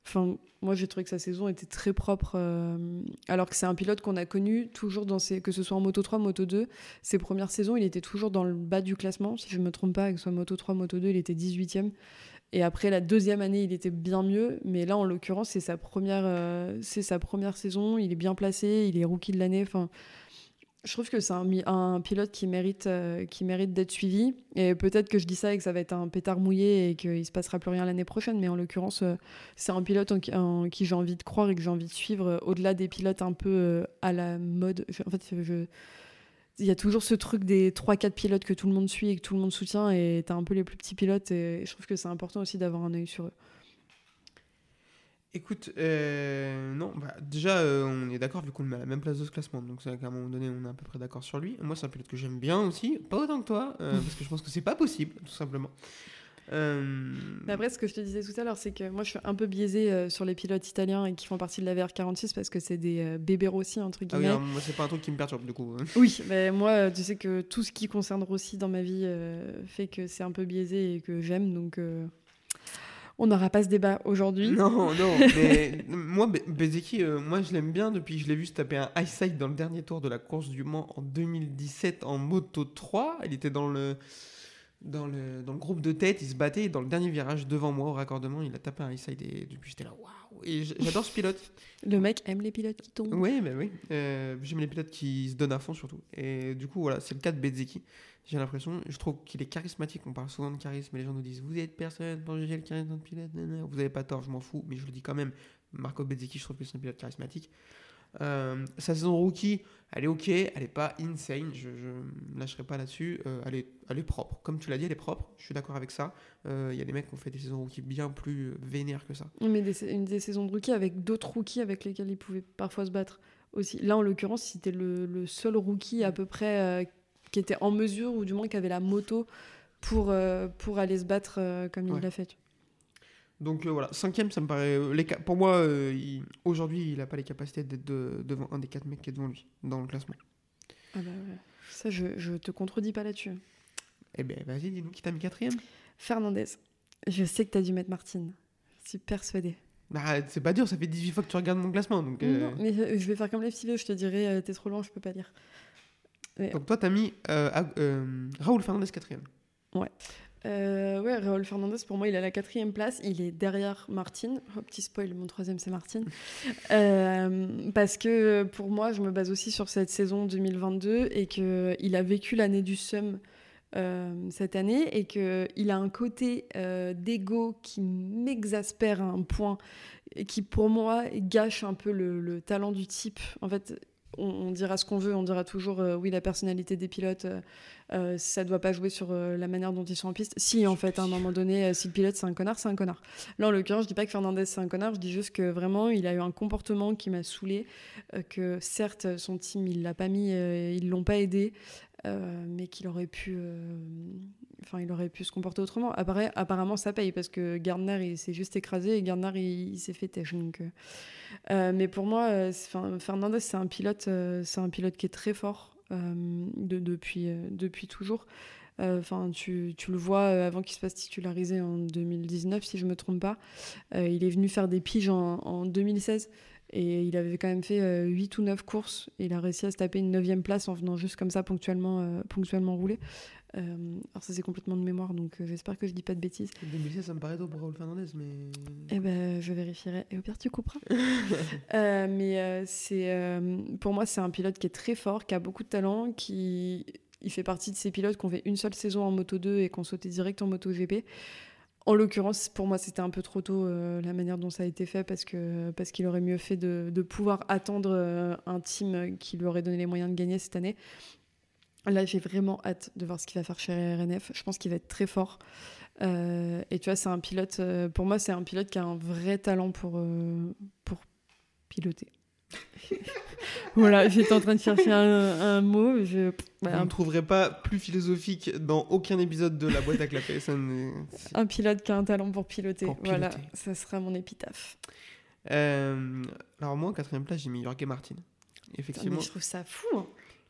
Enfin, moi, j'ai trouvé que sa saison était très propre, alors que c'est un pilote qu'on a connu toujours dans ses, que ce soit en Moto 3, Moto 2. Ses premières saisons, il était toujours dans le bas du classement, si je ne me trompe pas, que ce soit Moto 3, Moto 2, il était 18e. Et après la deuxième année, il était bien mieux, mais là, en l'occurrence, c'est sa première, euh, sa première saison. Il est bien placé, il est rookie de l'année. Enfin, je trouve que c'est un, pilote qui mérite, euh, mérite d'être suivi. Et peut-être que je dis ça et que ça va être un pétard mouillé et qu'il se passera plus rien l'année prochaine. Mais en l'occurrence, euh, c'est un pilote en, qui- j'ai envie de croire et que j'ai envie de suivre au-delà des pilotes un peu à la mode. En fait, je, il y a toujours ce truc des 3-4 pilotes que tout le monde suit et que tout le monde soutient. Et t'as un peu les plus petits pilotes. Et je trouve que c'est important aussi d'avoir un œil sur eux. Écoute, euh, non, bah, déjà, euh, on est d'accord vu qu'on le met à la même place de ce classement, donc c'est qu'à un moment donné, on est à peu près d'accord sur lui. Moi, c'est un pilote que j'aime bien aussi, pas autant que toi, euh, parce que je pense que c'est pas possible, tout simplement. Euh, après, ce que je te disais tout à l'heure, c'est que moi, je suis un peu biaisée euh, sur les pilotes italiens et qui font partie de la VR46 parce que c'est des euh, bébés Rossi, entre ah oui, guillemets. alors, moi, c'est pas un truc qui me perturbe, du coup. hein. Oui, mais moi, euh, tu sais que tout ce qui concerne Rossi dans ma vie euh, fait que c'est un peu biaisé et que j'aime. Donc, On n'aura pas ce débat aujourd'hui. Non, non, mais moi, Be- Bezeki, moi je l'aime bien depuis que je l'ai vu se taper un high side dans le dernier tour de la course du Mans en 2017 en Moto 3. Il était dans le, dans le, dans le groupe de tête, il se battait et dans le dernier virage devant moi au raccordement, il a tapé un high et depuis j'étais là, waouh! Et j'adore ce pilote. Le mec aime les pilotes qui tombent. Oui, bah oui. Euh, J'aime les pilotes qui se donnent à fond surtout. Et du coup, voilà, c'est le cas de Bezeki. J'ai l'impression, je trouve qu'il est charismatique. On parle souvent de charisme, mais les gens nous disent Vous êtes personne pour juger le charisme d'un pilote. Vous n'avez pas tort, je m'en fous, mais je le dis quand même. Marco Bezeki, je trouve que c'est un pilote charismatique. Euh, sa saison rookie, elle est ok, elle est pas insane, je ne lâcherai pas là-dessus. Euh, elle, est, elle est propre. Comme tu l'as dit, elle est propre, je suis d'accord avec ça. Euh, Il y a des mecs qui ont fait des saisons rookie bien plus euh, vénères que ça. Mais des, une des saisons de rookie avec d'autres rookies avec lesquels il pouvait parfois se battre aussi. Là, en l'occurrence, c'était le, le seul rookie à peu près euh, qui était en mesure, ou du moins qui avait la moto pour, euh, pour aller se battre euh, comme Ouais. il l'a fait. Donc euh, voilà, cinquième, ça me paraît. euh, les pour moi, euh, il- aujourd'hui, il n'a pas les capacités d'être de- devant un des quatre mecs qui est devant lui dans le classement. Ah bah ouais. Ça, je, je te contredis pas là-dessus. Eh ben, vas-y, dis-nous qui t'a mis quatrième. Fernandez, je sais que tu as dû mettre Martine. Je suis persuadée. Bah, c'est pas dur, ça fait 18 fois que tu regardes mon classement. Donc, euh, Non, mais je je vais faire comme les petits vieux, je te dirai, t'es trop loin, je peux pas lire. donc toi, t'as mis Raoul Fernandez quatrième. Euh, ouais, Raúl Fernandez, pour moi, il est à la quatrième place. Il est derrière Martine. Oh, petit spoil, mon troisième, c'est Martine. Euh, parce que pour moi, je me base aussi sur cette saison 2022 et qu'il a vécu l'année du SUM euh, cette année et qu'il a un côté euh, d'ego qui m'exaspère à un point et qui, pour moi, gâche un peu le, le talent du type. En fait, on, dira ce qu'on veut, on dira toujours euh, oui, la personnalité des pilotes. euh, euh, ça doit pas jouer sur euh, la manière dont ils sont en piste. Si, en fait, à un moment donné, si le pilote c'est un connard, c'est un connard. Là, en l'occurrence, je dis pas que Fernandez c'est un connard, je dis juste que vraiment, il a eu un comportement qui m'a saoulé. que certes, son team, il l'a pas mis, ils l'ont pas aidé, euh, mais qu'il aurait pu. euh, Enfin, il aurait pu se comporter autrement. Apparemment, ça paye parce que Gardner, il s'est juste écrasé et Gardner, il, s'est fait têche. Donc, euh, mais pour moi, Fernandez, c'est un pilote, c'est un pilote qui est très fort de- depuis, toujours. Enfin, tu, le vois avant qu'il se fasse titulariser en 2019, si je me trompe pas. Il est venu faire des piges en 2016 et il avait quand même fait euh, 8 ou 9 courses. Et il a réussi à se taper une 9 place en venant juste comme ça ponctuellement, euh, ponctuellement rouler. Euh, alors ça c'est complètement de mémoire, donc euh, j'espère que je dis pas de bêtises. 2016, ça me paraît tôt pour Raoul Fernandez, mais. Eh ben, je vérifierai. Et au pire, tu couperas. Mais c'est, pour moi, c'est un pilote qui est très fort, qui a beaucoup de talent, qui il fait partie de ces pilotes qui ont fait une seule saison en Moto 2 et qui ont sauté direct en Moto GP. En l'occurrence, pour moi, c'était un peu trop tôt euh, la manière dont ça a été fait parce que parce qu'il aurait mieux fait de, de pouvoir attendre euh, un team qui lui aurait donné les moyens de gagner cette année. Là, j'ai vraiment hâte de voir ce qu'il va faire chez RNF. Je pense qu'il va être très fort. Euh, et tu vois, c'est un pilote, pour moi, c'est un pilote qui a un vrai talent pour, pour piloter. voilà, j'étais en train de chercher un, un mot. Je, Vous ne trouverez pas plus philosophique dans aucun épisode de la boîte à clapper. Ça ne- c'est- un, pilote qui a un talent pour piloter. Pour Voilà, piloter. ça sera mon épitaphe. Euh, alors, moi, en quatrième place, j'ai mis Jorge Martin. Effectivement. mais je trouve ça fou. hein.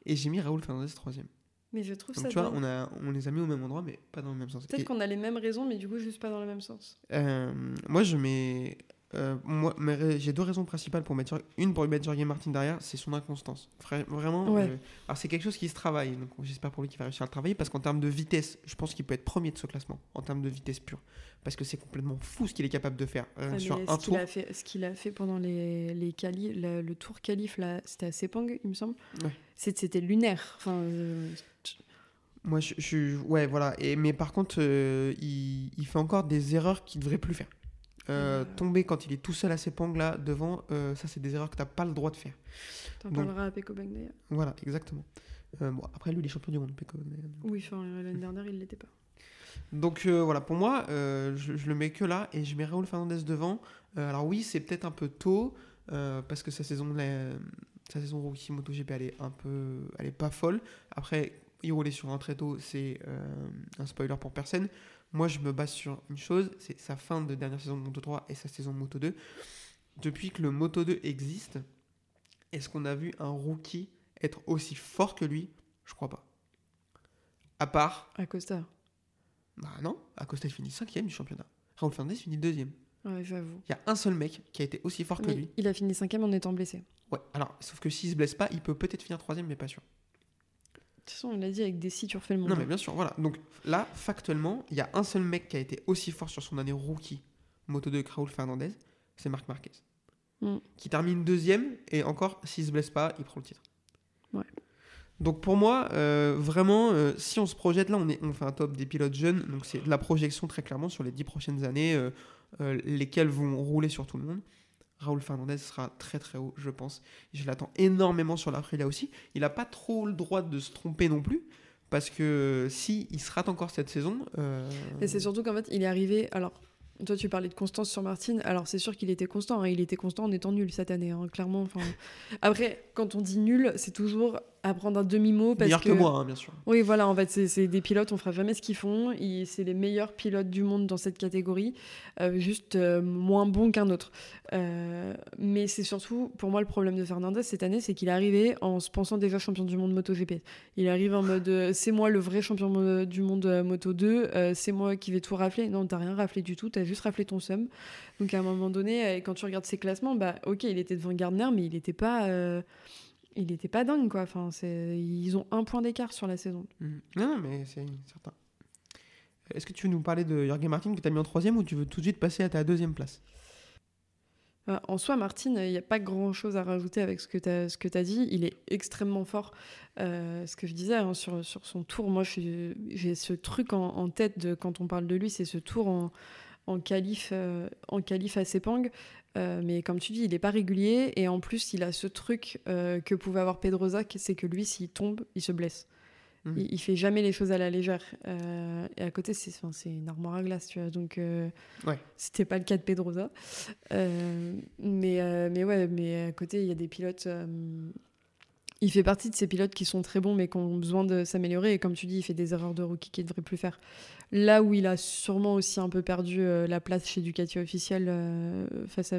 Et j'ai mis Raoul Fernandez troisième. Mais je trouve Donc, ça tu vois, on, a, on les a mis au même endroit, mais pas dans le même sens. Peut-être Et- qu'on a les mêmes raisons, mais du coup, juste pas dans le même sens. Euh, moi, je mets. Euh, moi, j'ai deux raisons principales pour mettre. Une pour mettre Jorge Martin derrière, c'est son inconstance. Vra- Vraiment. Ouais. euh, alors, c'est quelque chose qui se travaille. Donc, j'espère pour lui qu'il va réussir à le travailler. Parce qu'en termes de vitesse, je pense qu'il peut être premier de ce classement. En termes de vitesse pure. Parce que c'est complètement fou ce qu'il est capable de faire. euh, Ouais, sur un tour. a fait, ce qu'il a fait pendant les, les quali, le, le tour qualif, là, c'était à Sepang, il me semble. Ouais. C'était lunaire. Enfin, Moi, je, je- ouais, voilà. Et, mais par contre, il, il fait encore des erreurs qu'il ne devrait plus faire. Euh. Tomber quand il est tout seul à ses pangles là devant, euh, ça c'est des erreurs que tu n'as pas le droit de faire. T'en Donc- parleras à Peko d'ailleurs. Voilà, exactement. Euh, bon, après, lui, il est champion du monde. Mais- Oui, enfin, l'année dernière, il l'était pas. Donc voilà, pour moi, je, je le mets que là et je mets Raúl Fernandez devant. Alors oui, c'est peut-être un peu tôt parce que sa saison, la- sa saison rookie MotoGP, elle est un peu, elle est pas folle. Après, il roulait sur un très tôt, c'est un spoiler pour personne. Moi, je me base sur une chose, c'est sa fin de dernière saison de Moto 3 et sa saison de Moto 2. Depuis que le Moto 2 existe, est-ce qu'on a vu un rookie être aussi fort que lui? Je crois pas. À part Acosta. bah non, Acosta il finit cinquième du championnat. Raoul Fernandez finit deuxième. Ouais, j'avoue. Il y a un seul mec qui a été aussi fort que lui. il a fini cinquième en étant blessé. Ouais, alors, sauf que s'il se blesse pas, il peut peut-être finir troisième, mais pas sûr. De toute façon, on l'a dit, avec des si, tu refais le monde. Non, mais bien sûr, voilà. Donc là, factuellement, il y a un seul mec qui a été aussi fort sur son année rookie Moto 2 que Raoul Fernandez, c'est Marc Marquez. Mm. Qui termine deuxième, et encore, s'il se blesse pas, il prend le titre. Ouais. Donc pour moi, euh, vraiment, euh, si on se projette là, on, est, on fait un top des pilotes jeunes, donc c'est de la projection très clairement sur les dix prochaines années, euh, lesquelles vont rouler sur tout le monde. Raoul Fernandez sera très très haut, je pense. Je l'attends énormément sur l'Aprilia aussi. Il n'a pas trop le droit de se tromper non plus, parce que si il se rate encore cette saison, euh, Et c'est surtout qu'en fait, il est arrivé. Alors, toi, tu parlais de constance sur Martin. Alors, c'est sûr qu'il était constant. hein. Il était constant en étant nul cette année, hein, clairement. Après, quand on dit nul, c'est toujours à prendre un demi-mot. Meilleur que, moi, hein, bien sûr. Oui, voilà, en fait, c'est- des pilotes, on fera jamais ce qu'ils font. C'est les meilleurs pilotes du monde dans cette catégorie, euh, juste euh, moins bons qu'un autre. Euh, mais c'est surtout, pour moi, le problème de Fernandez cette année, c'est qu'il est arrivé en se pensant déjà champion du monde MotoGP. Il arrive en mode c'est moi le vrai champion du monde Moto 2, euh, c'est moi qui vais tout rafler. Non, t'as rien raflé du tout, t'as juste raflé ton seum. Donc à un moment donné, quand tu regardes ses classements, bah ok, il était devant Gardner, mais il n'était pas. Il était pas dingue quoi. Enfin, ils ont un point d'écart sur la saison. Mhm. Non, non, mais c'est certain. Est-ce que tu veux nous parler de Jorge Martin que tu as mis en troisième ou tu veux tout de suite passer à ta deuxième place? Euh, En soi, Martine, il n'y a pas grand-chose à rajouter avec ce que tu as, ce que as dit. Il est extrêmement fort. Euh, ce que je disais hein, sur, sur son tour, moi, j'ai ce truc en, en tête de, quand on parle de lui, c'est ce tour en, en qualif, euh, en qualif à Sepang. Euh, mais comme tu dis, il n'est pas régulier. Et en plus, il a ce truc euh, que pouvait avoir Pedrosa, c'est que lui, s'il tombe, il se blesse. Mhm. Il, il fait jamais les choses à la légère. Et à côté, c'est une armoire à glace, tu vois. Donc, Ouais. c'était pas le cas de Pedrosa. Mais, mais ouais, mais à côté, il y a des pilotes. Il fait partie de ces pilotes qui sont très bons, mais qui ont besoin de s'améliorer. Et comme tu dis, il fait des erreurs de rookie qu'il ne devrait plus faire. Là où il a sûrement aussi un peu perdu euh, la place chez Ducati officiel euh, face,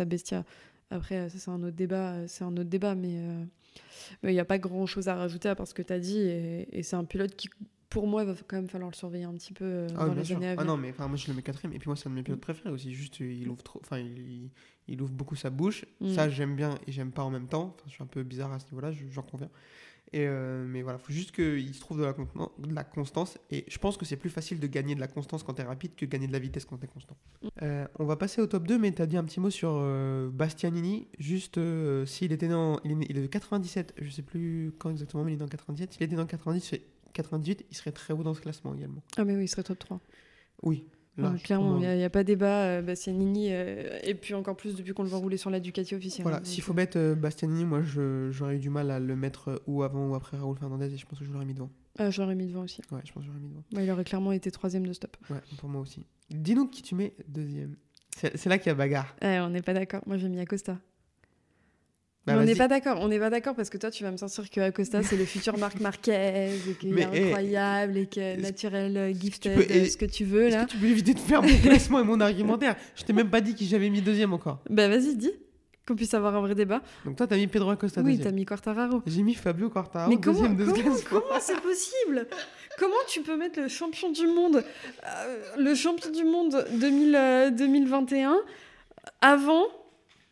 à, Bestia. Après, euh, ça, c'est un autre débat. mais il n'y a pas grand chose à rajouter à part ce que tu as dit. Et c'est un pilote qui, pour moi, il va quand même falloir le surveiller un petit peu euh, Ah, dans les sûr. années à Ah venir. non, mais enfin, moi je le mets quatrième. Et puis moi, c'est un de mes pilotes préférés aussi. Juste, il ouvre trop. Enfin, il, il ouvre beaucoup sa bouche. Mm. Ça, j'aime bien et j'aime pas en même temps. Enfin, je suis un peu bizarre à ce niveau-là, je- j'en conviens. Et euh, mais voilà, faut juste qu'il se trouve de la, conten- de la constance. Et je pense que c'est plus facile de gagner de la constance quand t'es rapide que de gagner de la vitesse quand t'es constant. Mm. Euh, on va passer au top 2, mais t'as dit un petit mot sur euh, Bastianini. Juste s'il était né en. Il est, il de 97, je sais plus quand exactement, mais il est né en 97. S'il était né en 90, c'est 98, il serait très haut dans ce classement également. Ah, mais oui, il serait top 3. Oui. Ouais, large, clairement, il n'y a, pas débat. euh, Bastianini, euh, et puis encore plus depuis qu'on le voit rouler sur la Ducati officielle. Voilà, hein, s'il faut mettre euh, Bastianini, moi j'aurais eu du mal à le mettre ou avant ou après Raoul Fernandez et je pense que je l'aurais mis devant. euh, je l'aurais mis devant aussi. Ouais, je pense que j'aurais mis devant. Ouais, il aurait clairement été troisième de stop. Ouais, pour moi aussi. Dis-nous qui tu mets deuxième. C'est c'est là qu'il y a bagarre. Eh, on n'est pas d'accord. Moi, j'ai mis Acosta. Bah, on n'est pas d'accord. On n'est pas d'accord parce que toi, tu vas me sortir que Acosta, c'est le futur Marc Marquez et qu'il est eh, incroyable et que naturel, euh, gifted, peux- euh, et- ce que tu veux là. que tu peux éviter de faire mon classement et mon argumentaire? Je t'ai même pas dit qui j'avais mis deuxième encore. Bah vas-y, dis. Qu'on puisse avoir un vrai débat. Donc toi, t'as mis Pedro Acosta oui, t'as mis Quartararo. J'ai mis Fabio Quartararo Mais comment, deuxième de ce comment, comment c'est possible? Comment tu peux mettre le champion du monde, euh, le champion du monde 2000, euh, 2021 avant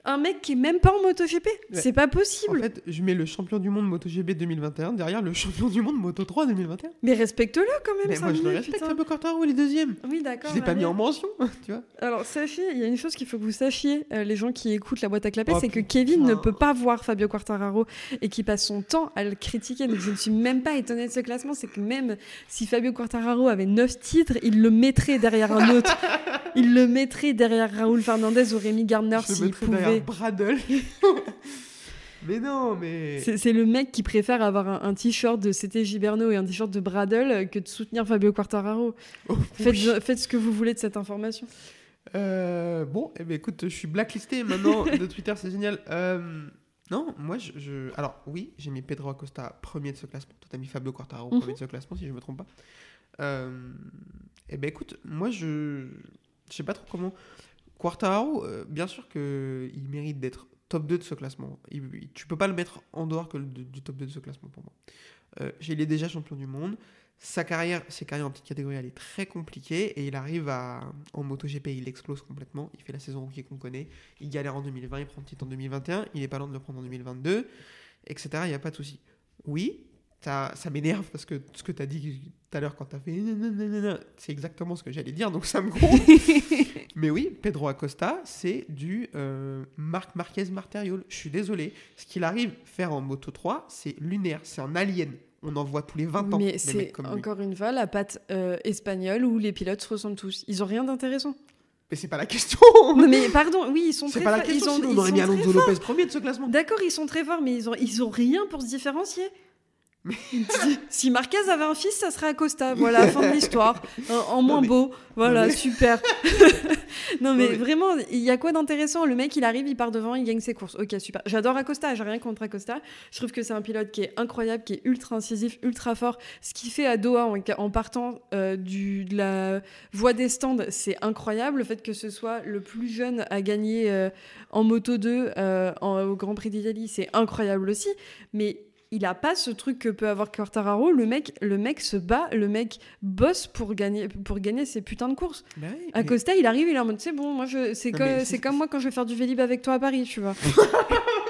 un mec qui est même pas en MotoGP Ouais. C'est pas En possible. fait, je mets le champion du monde MotoGP 2021 derrière le champion du monde Moto 3 2021. Mais respecte-le quand même, Mais ça moi, je le respecte. Fabio Quartararo, il est deuxième. Oui, d'accord. Je l'ai pas allez. mis en mention, tu vois. Alors, sachez, il y a une chose qu'il faut que vous sachiez, euh, les gens qui écoutent la boîte à clapper, Oh, c'est que. Kevin ne peut pas voir Fabio Quartararo et qui passe son temps à le critiquer. Donc, je ne suis même pas étonnée de ce classement. C'est que même si Fabio Quartararo avait 9 titres, il le mettrait derrière un autre. il le mettrait derrière Raoul Fernandez ou Rémi Gardner s'il pouvait. Bradle. mais non, mais... C'est le mec qui préfère avoir un, un t-shirt de CT Giberno et un t-shirt de Bradle que de soutenir Fabio Quartararo. Oh, Faites, oui. faites ce que vous voulez de cette information. Euh, bon, eh ben, écoute, je suis blacklisté maintenant de Twitter, c'est génial. Euh, non, moi, je, je- Alors, oui, j'ai mis Pedro Acosta premier de ce classement. Toi, t'as mis Fabio Quartararo Mhm. premier de ce classement, si je me trompe pas. Euh, eh ben, écoute, moi, je... Je sais pas trop comment... Quartararo, euh, bien sûr qu'il mérite d'être top 2 de ce classement. Il- il- tu peux pas le mettre en dehors que du top 2 de ce classement pour moi. Euh, il est déjà champion du monde. Sa carrière, ses carrières en petite catégorie, elle est très compliquée et il arrive à en MotoGP, il explose complètement. Il fait la saison rookie qu'on connaît. Il galère en 2020, il prend le titre en 2021. Il est pas loin de le prendre en 2022, etc. Il n'y a pas de souci. Oui, ça, ça m'énerve parce que ce que tu as dit tout à l'heure quand tu as fait c'est exactement ce que j'allais dire, donc ça me gronde. Mais oui, Pedro Acosta, c'est du euh, Marc Marquez Marteriol. Je suis désolé. Ce qu'il arrive faire en Moto 3, c'est lunaire, c'est un alien. On en voit tous les 20 ans. Mais c'est lui. encore une fois la patte euh, espagnole où les pilotes se ressemblent tous. Ils ont rien d'intéressant. Mais c'est pas la question. non mais pardon, oui, ils sont c'est très pas la forts, question. Ils ont, sinon on aurait sont mis Alonso forts. Lopez premier de ce classement. D'accord, ils sont très forts, mais ils ont, ils ont rien pour se différencier. si, Marquez avait un fils, ça serait Acosta. Voilà, fin de l'histoire. En, moins mais- beau. Voilà, mais- super. non, mais mais- vraiment, il y a quoi d'intéressant? Le mec, il arrive, il part devant, il gagne ses courses. Ok, super. J'adore Acosta, j'ai rien contre Acosta. Je trouve que c'est un pilote qui est incroyable, qui est ultra incisif, ultra fort. Ce qu'il fait à Doha en, en partant euh, du, de la voie des stands, c'est incroyable. Le fait que ce soit le plus jeune à gagner euh, en Moto 2 euh, en- au Grand Prix d'Italie, c'est incroyable aussi. Mais il a pas ce truc que peut avoir Quartararo. Le mec, le mec se bat, le mec bosse pour gagner, pour gagner ses putains de courses. Bah oui, mais- Acosta, il arrive, il est en mode c'est bon, moi je, c'est mais comme moi quand je vais faire du vélib avec toi à Paris, tu vois.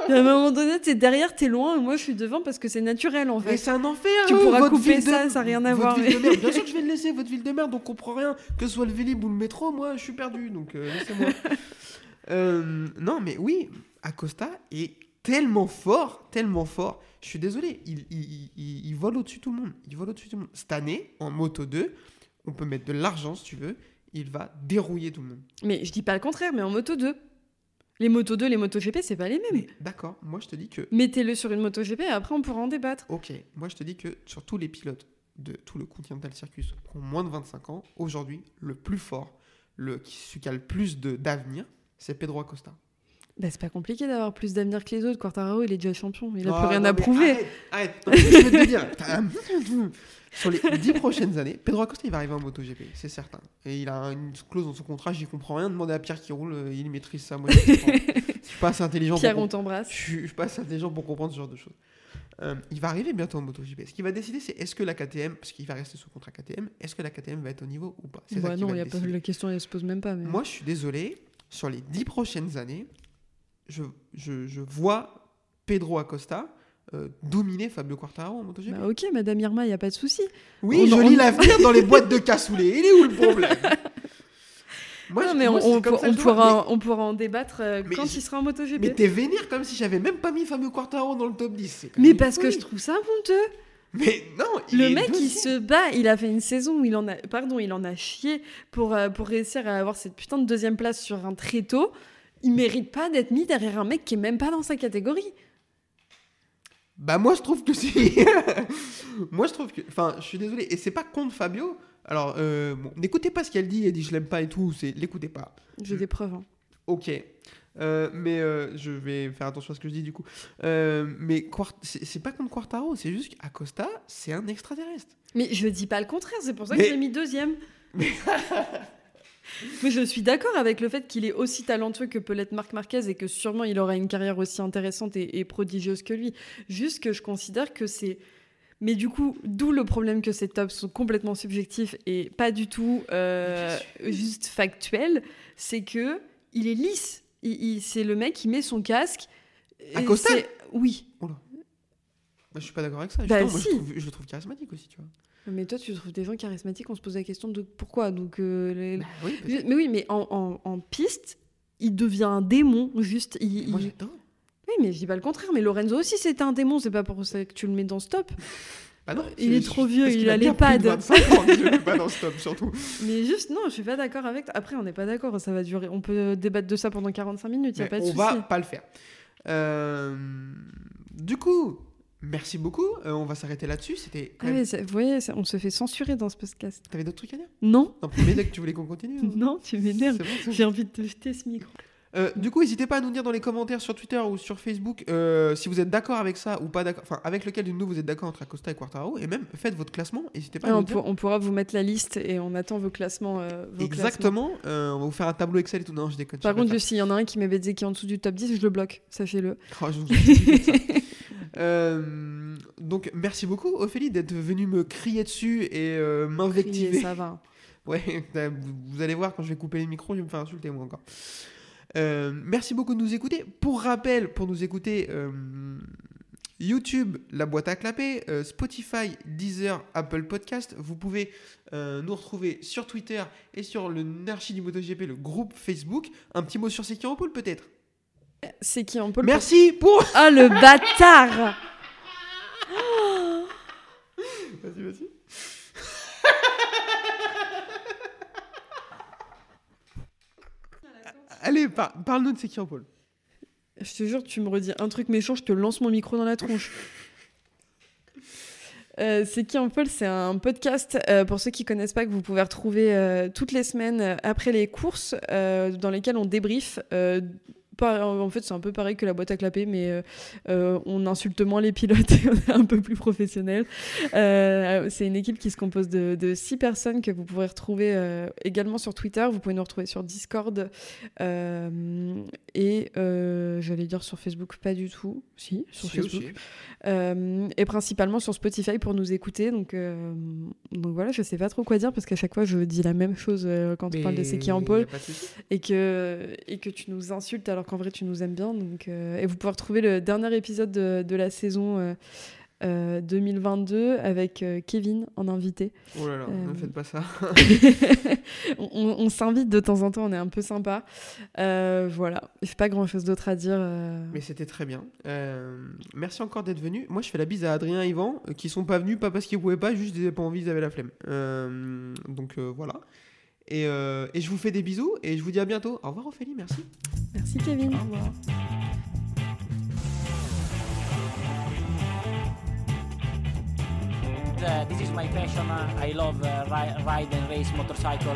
À un moment donné, t'es derrière, t'es loin, et moi je suis devant parce que c'est naturel en Mais fait. c'est un enfer. Tu hein, pourras couper de- ça, ça a rien à votre voir, mais- de merde. Bien sûr que je vais le laisser, votre ville de merde, on comprend rien. Que ce soit le Vélib ou le métro, moi je suis perdu, donc euh, laissez-moi. Euh, non, mais oui, Acosta est tellement fort, tellement fort. Je suis désolé, il, il, il- il vole au-dessus de tout le monde. Il vole au-dessus de tout le monde. Cette année, en Moto 2, on peut mettre de l'argent si tu veux. Il va dérouiller tout le monde. Mais je dis pas le contraire, mais en moto 2. Les moto 2, les moto GP, c'est pas les mêmes. D'accord, moi je te dis que Mettez-le sur une moto GP et après on pourra en débattre. Ok, moi je te dis que sur tous les pilotes de tout le Continental Circus qui ont moins de 25 ans, aujourd'hui, le plus fort, le, qui- celui qui a le plus de- d'avenir, c'est Pedro Acosta. Bah, c'est pas compliqué d'avoir plus d'avenir que les autres. Quartararo, il est déjà champion. Il a Ah, plus rien non, à prouver. Arrête, arrête. Je vais te dire. Sur les 10 prochaines années, Pedro Acosta il va arriver en MotoGP, c'est certain. Et il a une clause dans son contrat, j'y comprends rien. Demandez à Pierre qui roule, euh, il maîtrise ça. Moi, je suis pas assez intelligent Pierre, pour on t'embrasse. Je suis, pas assez intelligent pour comprendre ce genre de choses. Euh, il va arriver bientôt en MotoGP. Ce qu'il va décider, c'est est-ce que la KTM, parce qu'il va rester sous contrat KTM, est-ce que la KTM va être au niveau ou pas? C'est ça Bah qui non, va y a pas, la question elle se pose même pas. Mais... Moi, je suis désolé. Sur les dix prochaines années, je, je, je vois Pedro Acosta euh, dominer Fabio Quartararo en MotoGP. Bah ok, Madame Irma, y a pas de souci. oui, on- je on- lis l'avenir dans les boîtes de cassoulet. Il est où le problème? Moi, non, je- mais moi, on, pour- pourra, on pourra en débattre euh, quand il sera en MotoGP. Mais, t'es vénère comme si j'avais même pas mis Fabio Quartararo dans le top 10. c'est quand Mais parce que je trouve ça honteux. Mais non, il Le mec, il se bat. Il a fait une saison où il en a, pardon, il en a chié pour, euh, pour réussir à avoir cette putain de deuxième place sur un tréteau. Il mérite pas d'être mis derrière un mec qui est même pas dans sa catégorie. Bah moi je trouve que si. moi je trouve que. Enfin, je suis désolé. Et c'est pas contre Fabio. Alors, euh, bon, n'écoutez pas ce qu'elle dit. Elle dit je l'aime pas et tout. C'est l'écoutez pas. J'ai des preuves. hein. Ok. Euh, mais euh, je vais faire attention à ce que je dis du coup. Euh, mais Quart- c'est c'est pas contre Quartaro. C'est juste qu'Acosta, c'est un extraterrestre. Mais je dis pas le contraire. C'est pour ça que Mais- je l'ai mis deuxième. Mais je suis d'accord avec le fait qu'il est aussi talentueux que peut l'être Marc Marquez et que sûrement il aura une carrière aussi intéressante et, et prodigieuse que lui. Juste que je considère que c'est. Mais du coup, d'où le problème que ces tops sont complètement subjectifs et pas du tout euh, juste factuels, c'est que il est lisse. C'est le mec qui met son casque. Acosta c'est- Oui. Bah, je suis pas d'accord avec ça. Bah, moi, je, trouve- je le trouve charismatique aussi, tu vois. Mais toi, tu trouves des gens charismatiques, on se pose la question de pourquoi. Donc, euh, les- Bah oui, parce- Mais oui, mais en, en- en piste, il devient un démon, juste. il- moi il- j'adore. Oui, mais je dis pas le contraire. Mais Lorenzo aussi, c'était un démon. C'est pas pour ça que tu le mets dans stop. Bah non, Il est trop vieux, il qu'il a de l'EHPAD. 25 ans, je l'ai pas dans ce top surtout. Mais juste, non, je suis pas d'accord avec. Après, on n'est pas d'accord. Ça va durer. On peut débattre de ça pendant 45 minutes. Il a pas de on va pas le faire. Euh, du coup, merci beaucoup. Euh, on va s'arrêter là-dessus. C'était. Ah même- ouais, ça- vous voyez, ça- on se fait censurer dans ce podcast. T'avais d'autres trucs à dire? Non, Non, que tu voulais qu'on continue. hein. non, tu m'énerves. Bon. J'ai envie de te jeter ce micro. Euh, du coup, n'hésitez pas à nous dire dans les commentaires sur Twitter ou sur Facebook euh, si vous êtes d'accord avec ça ou pas d'accord. Enfin, avec lequel de nous vous êtes d'accord entre Acosta et Quartaro. Et même faites votre classement. N'hésitez pas à Ah, nous on, dire. pour- on pourra vous mettre la liste et on attend vos classements. euh, vos. Exactement. On va vous faire un tableau Excel et tout. Non, je déconne. Par contre, s'il y en a un qui met Bezzeki en dessous du top 10, je le bloque. Sachez-le. Oh, je vous Euh, donc merci beaucoup Ophélie d'être venue me crier dessus et euh, m'invectiver. ça va. Ouais, vous, allez voir quand je vais couper les micros, je vais me faire insulter moi encore. Euh, merci beaucoup de nous écouter. Pour rappel, pour nous écouter, euh, YouTube, la boîte à clapper, euh, Spotify, Deezer, Apple Podcast. Vous pouvez euh, nous retrouver sur Twitter et sur le Narchi du MotoGP, le groupe Facebook. Un petit mot sur pôle peut-être? C'est qui un peu le. Merci pour. Ah, le bâtard Vas-y, vas-y. Allez, par- parle-nous de Seki en pôle. Je te jure, tu me redis un truc méchant, je te lance mon micro dans la tronche. Euh, c'est qui en Paul C'est un podcast euh, pour ceux qui connaissent pas que vous pouvez retrouver euh, toutes les semaines après les courses dans lesquelles on débrief. Pas- en fait, c'est un peu pareil que la boîte à clapper, mais euh, euh, on insulte moins les pilotes et on est un peu plus professionnel. Euh, c'est une équipe qui se compose de, de six personnes que vous pourrez retrouver euh, également sur Twitter. Vous pouvez nous retrouver sur Discord et j'allais dire sur Facebook, pas du tout. Si, sur Si, Facebook. et principalement sur Spotify pour nous écouter. Donc, donc voilà, je sais pas trop quoi dire parce qu'à chaque fois je dis la même chose quand on parle de C'est qui en pôle et que, et que tu nous insultes alors qu'en vrai tu nous aimes bien. Donc, euh, et vous pouvez retrouver le dernier épisode de, de la saison euh, euh, 2022 avec euh, Kevin en invité. Oh là là, ne Euh, faites pas ça. on on- on s'invite de temps en temps, on est un peu sympa. Euh, voilà, j'ai pas grand chose d'autre à dire. euh. Mais c'était très bien. Euh, merci encore d'être venu. Moi, je fais la bise à Adrien et Yvan, euh, qui sont pas venus, pas parce qu'ils pouvaient pas, juste ils avaient pas envie, ils avaient la flemme. Euh, donc euh, voilà. Et, euh, et je vous fais des bisous et je vous dis à bientôt. Au revoir Ophélie, merci. Merci Kevin. Au revoir. Uh, this is my passion. Uh, I love uh, ri- ride and race motorcycle.